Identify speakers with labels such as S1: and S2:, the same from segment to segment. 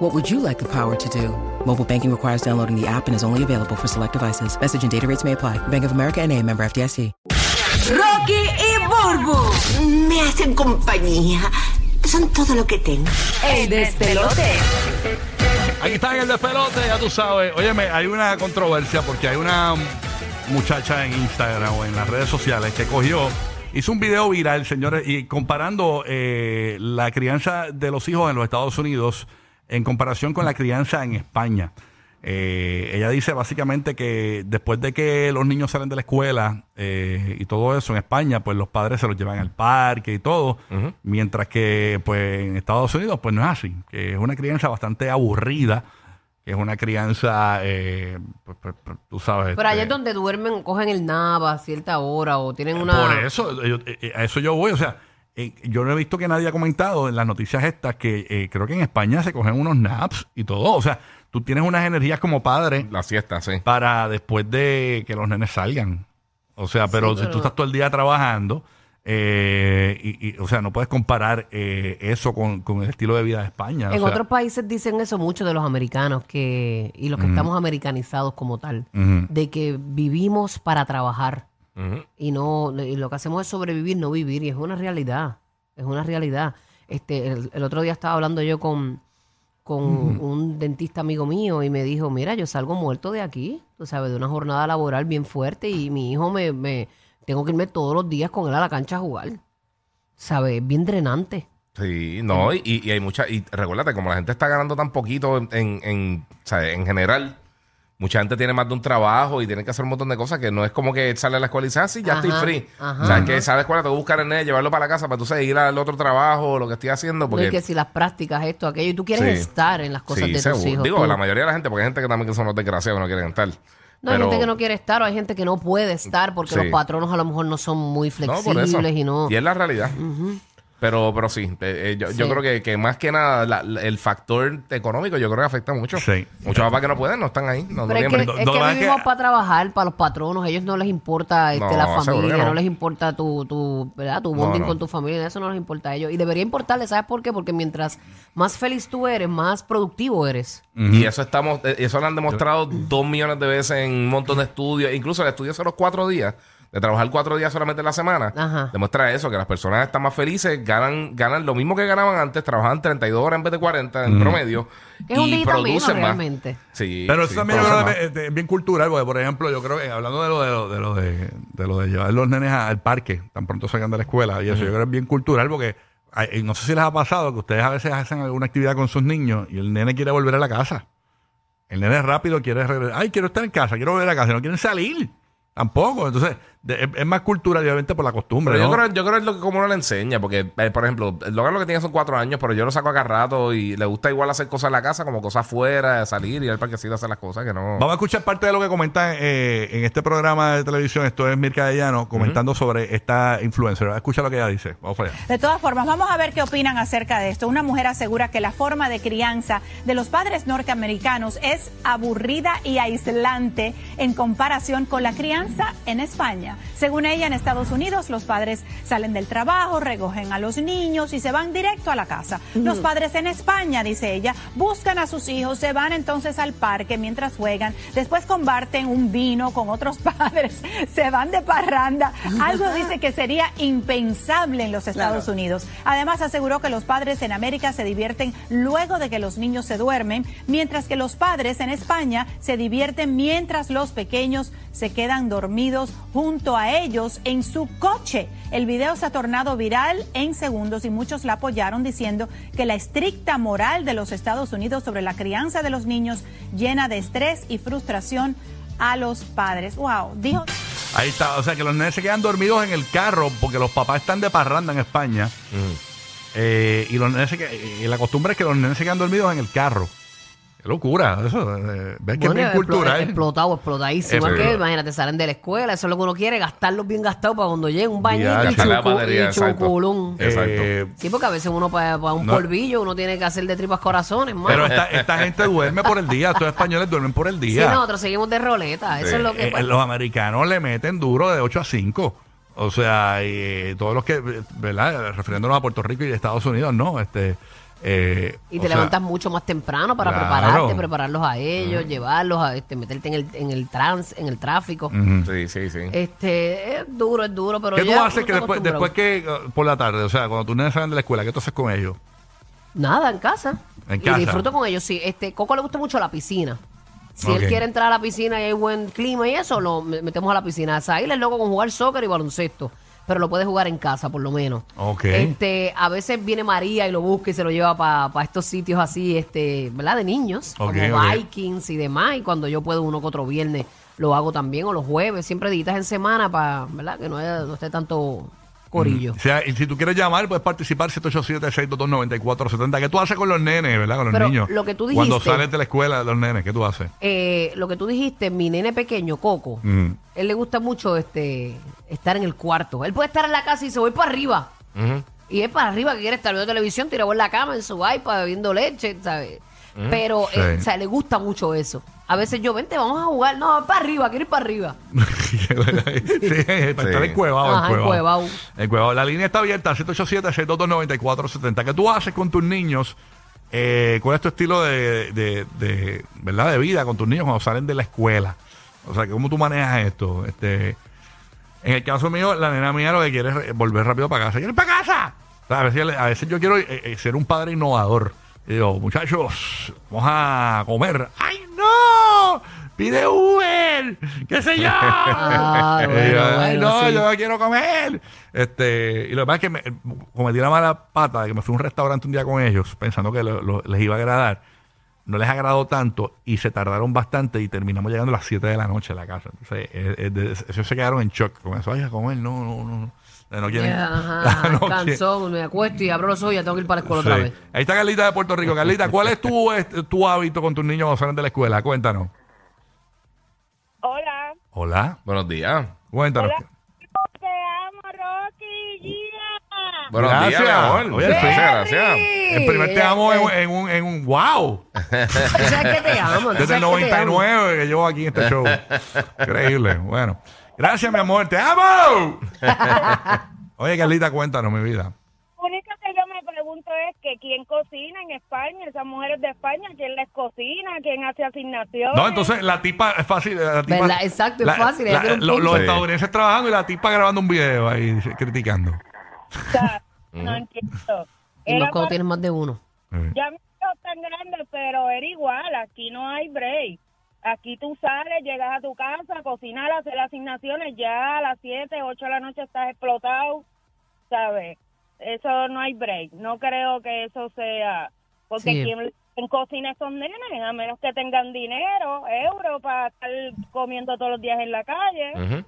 S1: What would you like the power to do? Mobile banking requires downloading the app and is only available for select devices. Message and data rates may apply. Bank of America and a member FDIC.
S2: Rocky y Burbu,
S3: Me hacen compañía. Son todo lo que tengo.
S2: el despelote.
S4: Aquí está en el despelote, ya tú sabes. Óyeme, hay una controversia porque hay una muchacha en Instagram o en las redes sociales que cogió, hizo un video viral, señores, y comparando eh, la crianza de los hijos en los Estados Unidos en comparación con la crianza en España. Eh, ella dice básicamente que después de que los niños salen de la escuela eh, y todo eso en España, pues los padres se los llevan al parque y todo, mientras que pues en Estados Unidos pues no es así, que es una crianza bastante aburrida, que es una crianza, eh, pues, pues, pues, tú sabes.
S5: Pero allá
S4: este,
S5: es donde duermen, cogen el nava a cierta hora o tienen una...
S4: por eso, yo- eh, eh, a eso yo voy. O sea, eh, yo no he visto que nadie ha comentado en las noticias estas que eh, creo que en España se cogen unos naps y todo. O sea, tú tienes unas energías como padre
S6: La siesta, sí.
S4: para después de que los nenes salgan. O sea, pero, si
S5: pero-
S4: tú estás todo el día trabajando, eh, y, y, o sea, no puedes comparar eh, eso con, con el estilo de vida de España. o
S5: En
S4: sea,
S5: otros países dicen eso mucho de los americanos que y los que estamos americanizados como tal, de que vivimos para trabajar Y no y lo que hacemos es sobrevivir, no vivir y es una realidad, es una realidad. Este el, el otro día estaba hablando yo con con un dentista amigo mío y me dijo, mira, yo salgo muerto de aquí, tú sabes, de una jornada laboral bien fuerte y mi hijo me, me tengo que irme todos los días con él a la cancha a jugar. ¿Sabes? Bien drenante.
S6: Sí, no, y, y hay mucha. Y recuérdate, como la gente está ganando tan poquito en, en, en, en general, mucha gente tiene más de un trabajo y tiene que hacer un montón de cosas que no es como que sale a la escuela y dice, ah, sí, ya estoy free.
S5: ajá,
S6: o sea,
S5: ajá.
S6: que sale a la escuela, tengo que buscar el nene, llevarlo para la casa para tú sabes, ir al otro trabajo, lo que estoy haciendo.
S5: No,
S6: Porque,
S5: y que si las prácticas, esto, aquello, y tú quieres
S6: Sí.
S5: estar en las cosas
S6: Sí,
S5: de tus hijos.
S6: Digo,
S5: tú-
S6: la mayoría de la gente, porque hay gente que también que son los desgraciados que no quieren estar.
S5: No, hay gente que no quiere estar o hay gente que no puede estar porque
S6: Sí.
S5: los patronos a lo mejor no son muy
S6: No,
S5: flexibles y no.
S6: Y es la realidad. Pero, pero sí, eh, eh, yo, yo creo que, que más que nada la- la- el factor económico yo creo que afecta mucho.
S4: Sí.
S6: Muchos papás que no pueden no están ahí. No, no
S5: Pero es que, es que vivimos para trabajar, para los patronos. A ellos no les importa este,
S6: No,
S5: la familia, no.
S6: no.
S5: les importa tu, tu, ¿verdad? tu bonding
S6: no.
S5: con tu familia. Eso no les importa a ellos. Y debería importarles, ¿sabes por qué? Porque mientras más feliz tú eres, más productivo eres.
S6: Y eso estamos, eh, eso lo han demostrado dos millones de veces en un montón de estudios. Incluso el estudio de los cuatro días, de trabajar cuatro días solamente en la semana,
S5: Ajá.
S6: demuestra eso, que las personas están más felices, ganan, ganan lo mismo que ganaban antes, trabajaban 32 horas en vez de 40 en promedio.
S5: Que es un
S6: y
S5: menos
S6: producen más.
S5: realmente.
S6: Sí,
S4: Pero eso
S6: sí,
S4: también
S6: más.
S4: es- es bien cultural, porque por ejemplo, yo creo que hablando de lo de lo de, lo de, de lo de llevar los nenes al parque, tan pronto salgan de la escuela, y eso yo creo que es bien cultural porque no sé si les ha pasado que ustedes a veces hacen alguna actividad con sus niños y el nene quiere volver a la casa. El nene rápido quiere regresar. Ay, quiero estar en casa, quiero volver a casa, no quieren salir. Tampoco. Entonces, de- es, es más cultural, obviamente, por la costumbre.
S6: Pero yo,
S4: ¿no?
S6: creo, yo creo que es lo que como uno le enseña, porque, eh, por ejemplo, el Logan lo que tiene son cuatro años, pero yo lo saco acá rato y le gusta igual hacer cosas en la casa, como cosas afuera, salir y ir al parquecito a hacer las cosas que no.
S4: Vamos a escuchar parte de lo que comentan eh, en este programa de televisión. Esto es Mirka Dellano comentando sobre esta influencer. Escucha lo que ella dice. Vamos allá.
S7: De todas formas, vamos a ver qué opinan acerca de esto. Una mujer asegura que la forma de crianza de los padres norteamericanos es aburrida y aislante en comparación con la crianza en España. Según ella, en Estados Unidos los padres salen del trabajo, recogen a los niños y se van directo a la casa. Los padres en España, dice ella, buscan a sus hijos, se van entonces al parque mientras juegan, después comparten un vino con otros padres, se van de parranda. Algo dice que sería impensable en los Estados Unidos. Además, aseguró que los padres en América se divierten luego de que los niños se duermen, mientras que los padres en España se divierten mientras los pequeños se quedan dormidos junto a ellos en su coche. El video se ha tornado viral en segundos y muchos la apoyaron diciendo que la estricta moral de los Estados Unidos sobre la crianza de los niños llena de estrés y frustración a los padres. Wow, dijo
S4: Ahí está. O sea, que los nenes se quedan dormidos en el carro porque los papás están de parranda en España. Eh, y los nenes se y la costumbre es que los nenes se quedan dormidos en el carro. Qué locura. Eso, eh, ves que es bien cultural.
S5: Explotado, explotadísimo.
S6: Eso
S5: Es que,
S6: es.
S5: imagínate, salen de la escuela, eso es lo que uno quiere, gastarlos bien gastados para cuando llegue un bañito y, chucu-
S6: batería,
S5: y.
S6: Exacto.
S4: Eh,
S5: Sí, porque a veces uno para, un
S4: No.
S5: polvillo uno tiene que hacer de tripas corazones, mano.
S4: pero esta, esta gente duerme por el día. Estos españoles duermen por el
S5: Sí,
S4: día.
S5: nosotros seguimos de roleta. Eso
S6: Sí.
S5: es lo que...
S4: Eh, los americanos le meten duro de 8 a 5. O sea, y, eh, todos los que, eh, ¿verdad? Refiriéndonos a Puerto Rico y Estados Unidos, no. Este, eh,
S5: y te
S4: sea,
S5: levantas mucho más temprano para
S4: Claro.
S5: prepararte, prepararlos a ellos, llevarlos, a este, meterte en el, en el trans, en el tráfico.
S6: Sí, sí, sí.
S5: Este, es duro, es duro, pero
S4: ¿Qué tú haces que después, después que eh, por la tarde, o sea, cuando tus nenes salen de la escuela, qué tú haces con ellos?
S5: Nada, en casa.
S4: En
S5: y
S4: casa.
S5: disfruto con ellos, sí. Este, Coco le gusta mucho la piscina. Si él quiere entrar a la piscina y hay buen clima y eso, lo me- metemos a la piscina. Sahil es loco con jugar soccer y baloncesto, pero lo puede jugar en casa, por lo menos.
S4: Ok.
S5: Este, a veces viene María y lo busca y se lo lleva para estos sitios así, este, ¿verdad? De niños, como. Vikings y demás. Y cuando yo puedo uno que otro viernes lo hago también, o los jueves, siempre editas en semana para, ¿verdad? Que no, haya- no esté tanto corillo.
S4: O sea, y si tú quieres llamar, puedes participar 787-622-9470. ¿Qué tú haces con los nenes, verdad? Con los
S5: Pero
S4: niños.
S5: lo que tú
S4: Cuando
S5: dijiste-
S4: sales de la escuela, los nenes, ¿qué tú haces?
S5: Eh, lo que tú dijiste, mi nene pequeño, Coco,
S4: Mm.
S5: él le gusta mucho este estar en el cuarto. Él puede estar en la casa y se voy para arriba. Y es para arriba que quiere estar viendo televisión, tirado en la cama, en su iPad, bebiendo leche, ¿sabes? Pero,
S4: Sí.
S5: eh, o sea, le gusta mucho eso. A veces yo, vente, vamos a jugar. No, para arriba, quiero ir para arriba.
S4: sí, para estar encuevado,
S5: Ajá,
S4: encuevado.
S5: Encuevado.
S4: La línea está abierta, 787-622-9470. ¿Qué tú haces con tus niños? Eh, ¿Cuál es tu estilo de, de, de, ¿verdad? de vida con tus niños cuando salen de la escuela? O sea, ¿cómo tú manejas esto? Este, en el caso mío, la nena mía lo que quiere es volver rápido para casa. ¿Quieres para casa? O sea, a, veces, a veces yo quiero eh, eh, ser un padre innovador. Y digo, muchachos, vamos a comer. ¡Ay, no! ¡Pide Uber! ¡Qué sé yo!
S5: Ah,
S4: Y yo,
S5: bueno,
S4: ¡Ay,
S5: bueno,
S4: no!
S5: sí.
S4: Yo quiero comer. Este, y lo que pasa es que me, cometí la mala pata de que me fui a un restaurante un día con ellos pensando que lo- lo- les iba a agradar. No les agradó tanto y se tardaron bastante y terminamos llegando a las 7 de la noche a la casa. Entonces, eh, eh, de- ellos se quedaron en shock con eso. Ay, a comer, no, no, no. no. No quieren.
S5: Ajá,
S4: no quieren.
S5: cansón, me acuesto y abro los ojos y ya tengo que ir para la escuela
S4: Sí.
S5: otra vez.
S4: Ahí está Carlita de Puerto Rico. Carlita, ¿cuál es tu, tu hábito con tus niños cuando salen de la escuela? Cuéntanos.
S8: Hola.
S4: Hola.
S6: Buenos días.
S4: Cuéntanos.
S8: Hola. Te amo, Rocky. Gia.
S6: Buenos
S4: Gracias.
S6: días, amor.
S4: Oye,
S6: gracias.
S4: El primer te amo en, en un, en un wow.
S5: sabes que te amo.
S4: Desde el
S5: sabes que te amo.
S4: 99 que llevo aquí en este show. Increíble. Bueno. Gracias, mi amor. ¡Te amo! Oye, Carlita, cuéntanos, mi vida.
S8: Lo único que yo me pregunto es que quién cocina en España, esas mujeres de España, quién les cocina, quién hace asignaciones.
S4: No, entonces la tipa es fácil. La tipa,
S5: ¿Verdad? Exacto, es fácil,
S4: lo- los
S6: Sí.
S4: estadounidenses trabajando y la tipa grabando un video ahí criticando.
S8: O sea, no entiendo.
S5: Y más cuando tienes más de uno.
S4: Eh.
S8: Ya me tan grande, pero era igual. Aquí no hay break. Aquí tú sales, llegas a tu casa, cocinar, hacer asignaciones, ya a las 7, 8 de la noche estás explotado, ¿sabes? Eso no hay break. No creo que eso sea... Porque
S5: Sí.
S8: quien, quien cocina esos nenes, a menos que tengan dinero, euros, para estar comiendo todos los días en la calle.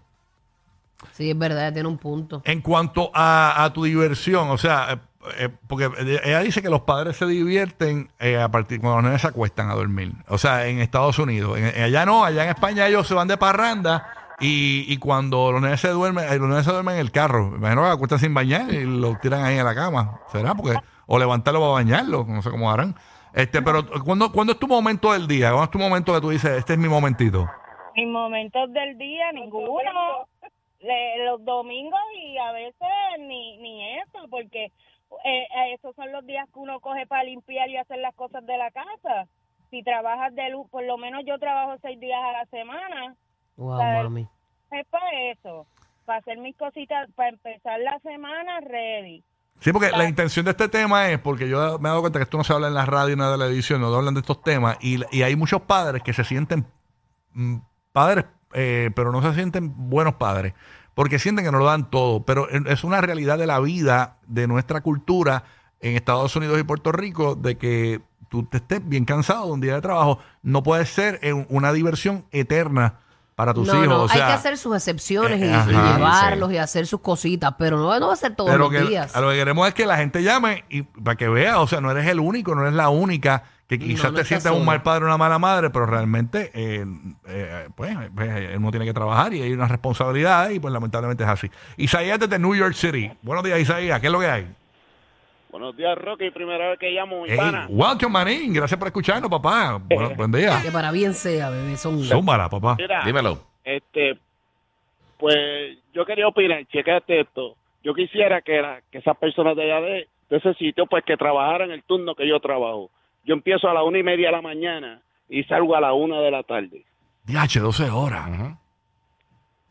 S5: Sí, es verdad, tiene un punto.
S4: En cuanto a, a tu diversión, o sea, eh, porque ella dice que los padres se divierten eh, a partir cuando los nenes se acuestan a dormir. O sea, en Estados Unidos. Allá no, allá en España ellos se van de parranda y, y cuando los nenes se duermen, eh, los nenes se duermen en el carro. Imagino que acuestan sin bañar y lo tiran ahí en la cama. ¿Será? Porque, o levantarlo para bañarlo, no sé cómo harán. Este, pero ¿cuándo, ¿cuándo es tu momento del día? ¿Cuándo es tu momento que tú dices, este es mi momentito?
S8: Mis momentos del día, ninguno. Le- los domingos y a veces ni, ni eso, porque eh, eh, esos son los días que uno coge para limpiar y hacer las cosas de la casa. Si trabajas de luz, por lo menos yo trabajo seis días a la semana,
S5: Wow,
S8: ¿sabes?
S5: mami.
S8: es para eso, para hacer mis cositas, para empezar la semana ready.
S4: Sí, porque la intención de este tema es, porque yo me he dado cuenta que esto no se habla en la radio ni en la televisión, no hablan de estos temas, y, y hay muchos padres que se sienten mm, padres, eh, pero no se sienten buenos padres, porque sienten que no lo dan todo, pero es- una realidad de la vida, de nuestra cultura en Estados Unidos y Puerto Rico, de que tú te estés bien cansado de un día de trabajo, no puede ser eh, una diversión eterna para tus
S5: no,
S4: hijos.
S5: no,
S4: o sea,
S5: hay que hacer sus excepciones
S4: eh,
S5: y, llevarlos y hacer sus cositas, pero no, no va a ser todos
S4: Pero
S5: los
S4: que
S5: días.
S4: a lo que queremos es que la gente llame y para que vea, o sea, no eres el único, no eres la única Que quizás
S5: no
S4: te
S5: está
S4: sientes un mal padre o una mala madre, pero realmente, eh, eh, pues, pues, uno tiene que trabajar y hay una responsabilidad y pues lamentablemente es así. Isaías desde New York City. Buenos días, Isaías. ¿Qué es lo que hay?
S9: Buenos días, Rocky. Primera vez que llamo, mi
S4: Hey,
S9: pana.
S4: welcome, manín. Gracias por escucharnos, papá. Bueno, buen día.
S5: Que para bien sea, bebé, son
S4: Zúmbala, papá.
S9: Mira,
S6: Dímelo.
S9: este, pues yo quería opinar, checate esto. Yo quisiera que, la- que esas personas de allá de, de ese sitio, pues que trabajaran el turno que yo trabajo. Yo empiezo a las una y media de la mañana y salgo a la una de la tarde.
S4: DH, 12 horas.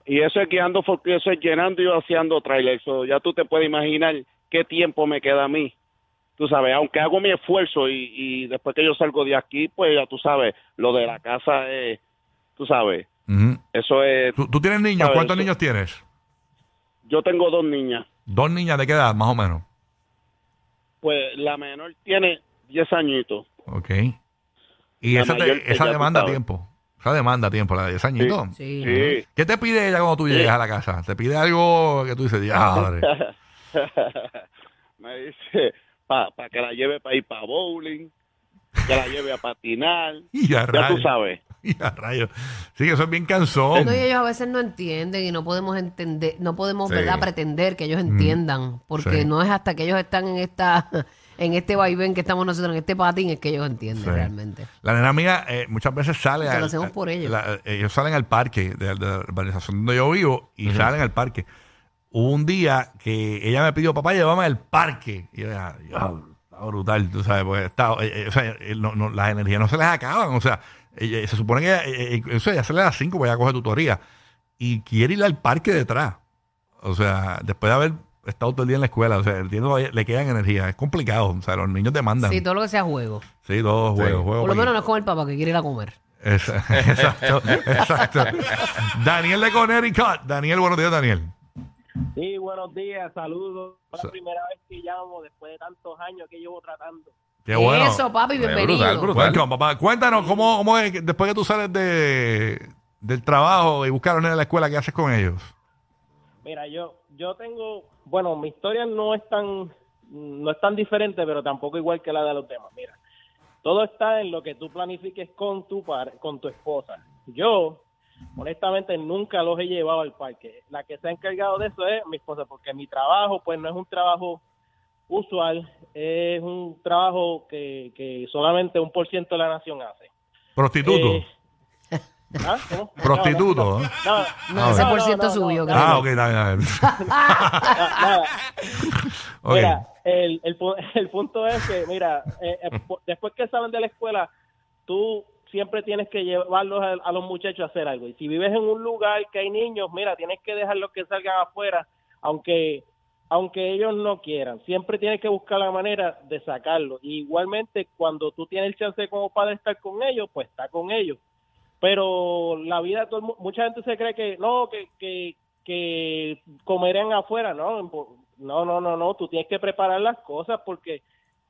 S9: Y eso es guiando, porque eso es llenando y vaciando trailers. So, ya tú te puedes imaginar qué tiempo me queda a mí. Tú sabes, aunque hago mi esfuerzo y, y después que yo salgo de aquí, pues ya tú sabes, lo de la casa es, tú sabes, eso es...
S4: ¿Tú, tú tienes niños?
S9: ¿Sabes?
S4: ¿Cuántos
S9: Eso-
S4: niños tienes?
S9: Yo tengo dos niñas.
S4: Dos niñas de qué edad, más o menos.
S9: Pues la menor tiene 10 añitos.
S4: Ok. Y
S9: La
S4: esa, te- esa
S9: ya
S4: demanda tiempo. Esa demanda tiempo, la de 10 añitos.
S5: Sí.
S9: Sí.
S4: ¿Qué te pide ella cuando tú
S9: Sí.
S4: llegas a la casa? ¿Te pide algo que tú dices, diadre?
S9: me dice para que la lleve para ir para bowling, que la lleve a patinar.
S4: Y a
S9: Ya tú sabes.
S4: Y a rayos. Sí, que eso es bien cansón.
S5: No, y ellos a veces no entienden y no podemos entender, no podemos,
S6: Sí.
S5: ¿verdad?, pretender que ellos entiendan, porque
S4: Sí.
S5: no es hasta que ellos están en esta, en este vaivén que estamos nosotros, en este patín, es que ellos entienden
S4: Sí.
S5: realmente.
S4: La nena mía eh, muchas veces sale.
S5: Que lo hacemos por ellos.
S4: la- ellos salen al parque de, de la urbanización donde yo vivo y salen al parque. Hubo un día que ella me pidió, papá, llévame al parque. Y yo, "Ya, diablo, está brutal, tú sabes, pues está, eh, eh, o sea, eh, no- no, las energías no se les acaban. O sea, ella- se supone que ella, eh, eh, eso ya se le da cinco, pues ella coge tutoría. Y quiere ir al parque detrás. O sea, después de haber estado todo el día en la escuela, o sea, entiendo, le quedan energía. Es complicado. O sea, los niños demandan.
S5: Sí, todo lo que sea juego.
S4: Sí, todos
S6: Sí.
S4: juegos, juegos.
S5: Por lo menos no es como el papá que quiere ir a comer.
S4: Esa- Exacto, exacto. Daniel de Connecticut. Daniel, buenos días, Daniel.
S10: Sí, buenos días, saludos. Es la primera vez que llamo después de tantos años que llevo tratando.
S4: Qué bueno.
S5: Eso, papi,
S6: Brutal,
S5: bienvenido.
S6: brutal.
S4: Welcome, papá. Cuéntanos, ¿cómo, cómo es después que tú sales de, del trabajo y buscar a los nenes de la escuela, qué haces con ellos?
S10: Mira, yo yo tengo, bueno, mi historia no es tan no es tan diferente, pero tampoco igual que la de los demás. Mira, todo está en lo que tú planifiques con tu par, con tu esposa. Yo honestamente nunca los he llevado al parque. La que se ha encargado de eso es mi esposa, porque mi trabajo pues no es un trabajo usual, es un trabajo que, que solamente un por ciento de la nación hace.
S4: Prostituto.
S10: Eh, ¿ah? ¿Cómo?
S4: Prostituto. ¿no?
S10: No,
S5: No, ese por ciento suyo, creo.
S4: Ah, ok, está bien, está bien.
S10: Ah, nada.
S4: Ok.
S10: Mira, el, el, el punto es que, mira, eh, eh, pu- después que salen de la escuela, tú siempre tienes que llevarlos a, a los muchachos a hacer algo. Y si vives en un lugar que hay niños, mira, tienes que dejarlos que salgan afuera, aunque aunque ellos no quieran. Siempre tienes que buscar la manera de sacarlos. Y igualmente, cuando tú tienes el chance como padre de estar con ellos, pues está con ellos. Pero la vida, mucha gente se cree que no, que, que, que comerán afuera, ¿no? No, no, no, no. Tú tienes que preparar las cosas porque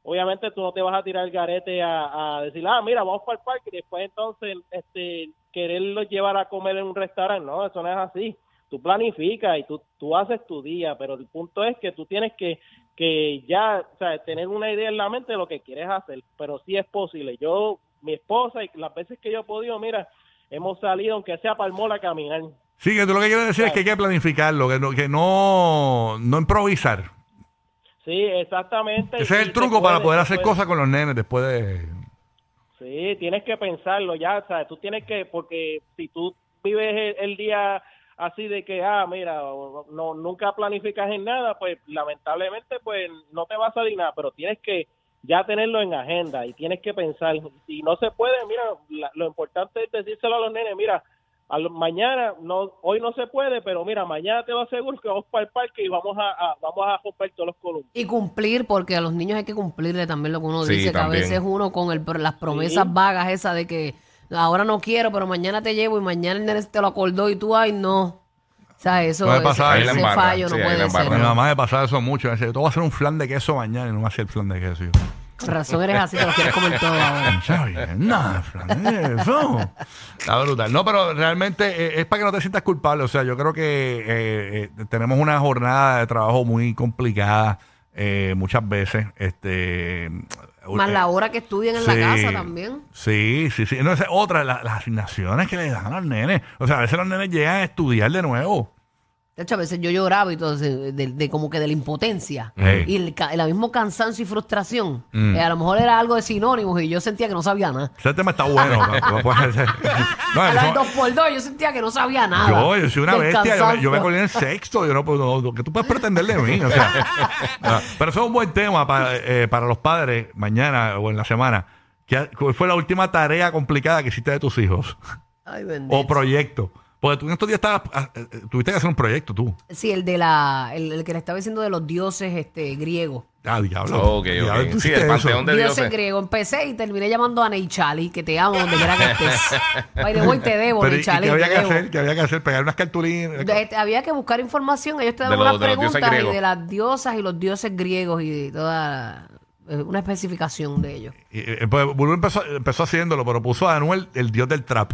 S10: obviamente tú no te vas a tirar el garete a, a decir, ah, mira, vamos para el parque y después entonces este, quererlos llevar a comer en un restaurante. No, eso no es así. Tú planificas y tú, tú haces tu día, pero el punto es que tú tienes que, que ya, o sea, tener una idea en la mente de lo que quieres hacer, pero sí es posible. Yo, mi esposa y las veces que yo he podido, mira, hemos salido, aunque sea para el mall a caminar.
S4: Sí, que tú lo que quieres decir es que hay que planificarlo, que no, que no, no improvisar.
S10: Sí, exactamente.
S4: Ese es el truco para poder hacer
S10: puede.
S4: cosas con los nenes después de...
S10: Sí, tienes que pensarlo ya, ¿sabes? Tú tienes que, porque si tú vives el, el día así de que, ah, mira, no nunca planificas en nada, pues lamentablemente pues no te va a salir nada, pero tienes que ya tenerlo en agenda y tienes que pensar. Si no se puede, mira, la- lo importante es decírselo a los nenes, mira, a lo- mañana, no hoy no se puede, pero mira, mañana te lo aseguro que vamos para el parque y vamos a, a- vamos a romper todos los columpios.
S5: Y cumplir, porque a los niños hay que cumplirle también lo que uno
S6: Sí,
S5: dice, que a veces uno con el, las promesas
S10: Sí.
S5: vagas esas de que ahora no quiero, pero mañana te llevo y mañana el nene te lo acordó y tú, ay, no. O sea, eso,
S4: Puede
S5: ese-
S4: pasar, ahí
S5: ese, fallo
S6: sí,
S5: no puede ser.
S4: Mi mamá me pasaba eso mucho. Me decía, yo te voy a hacer un flan de queso mañana y no me hacía el flan de queso. Yo,
S5: Con razón eres así, te lo quieres comer todo ahora.
S4: ¿sabes? Nada, flan de eso. Está brutal. No, pero realmente eh, es para que no te sientas culpable. O sea, yo creo que eh, eh, tenemos una jornada de trabajo muy complicada eh, muchas veces. Este,
S5: Más
S4: eh,
S5: la hora que estudian en la casa también.
S4: Sí, sí, sí. No, esa es otra, la- las asignaciones que le dan a los nenes. O sea, a veces los nenes llegan a estudiar de nuevo.
S5: De hecho, a veces yo lloraba y todo, de, de- de como que de la impotencia.
S4: Ey.
S5: Y el, ca- el mismo cansancio y frustración.
S4: Mm.
S5: Eh, a lo mejor era algo de sinónimos y yo sentía que no sabía nada.
S4: Ese tema está bueno. Puede ser. No,
S5: A las
S4: eso-
S5: dos por dos yo sentía que no sabía nada.
S4: yo, yo soy una
S5: del
S4: bestia, yo me, yo me
S5: cansancio.
S4: colé en el sexto, yo no puedo, no, ¿qué tú puedes pretender de mí? O sea, ah, pero eso es un buen tema para, eh, para los padres mañana o en la semana. ¿Qué- ¿Cuál fue la última tarea complicada que hiciste de tus hijos?
S5: Ay, bendito.
S4: O proyecto. Porque tú en estos días estabas, ah, eh, eh, tuviste que hacer un proyecto tú.
S5: Sí, el de la, el, el que le estaba diciendo de los dioses este, griegos.
S4: Ah, diablo.
S6: Ok, ok.
S4: Diablo, tú
S6: Sí, el panteón de
S5: dioses
S6: dioses.
S5: griegos. Empecé y terminé llamando a Neichali, que te amo donde quiera que estés. The way, te debo,
S4: Pero, ¿y
S5: Neichali.
S4: qué había
S5: te
S4: que
S5: debo.
S4: hacer? ¿Qué había que hacer? Pegar unas cartulinas.
S5: De- este, había que buscar información. Ellos te daban unas preguntas y de las diosas y los dioses griegos y de toda eh, una especificación de ellos.
S4: Y, pues, Bulbo empezó, empezó haciéndolo, pero puso a Anuel el dios del trap.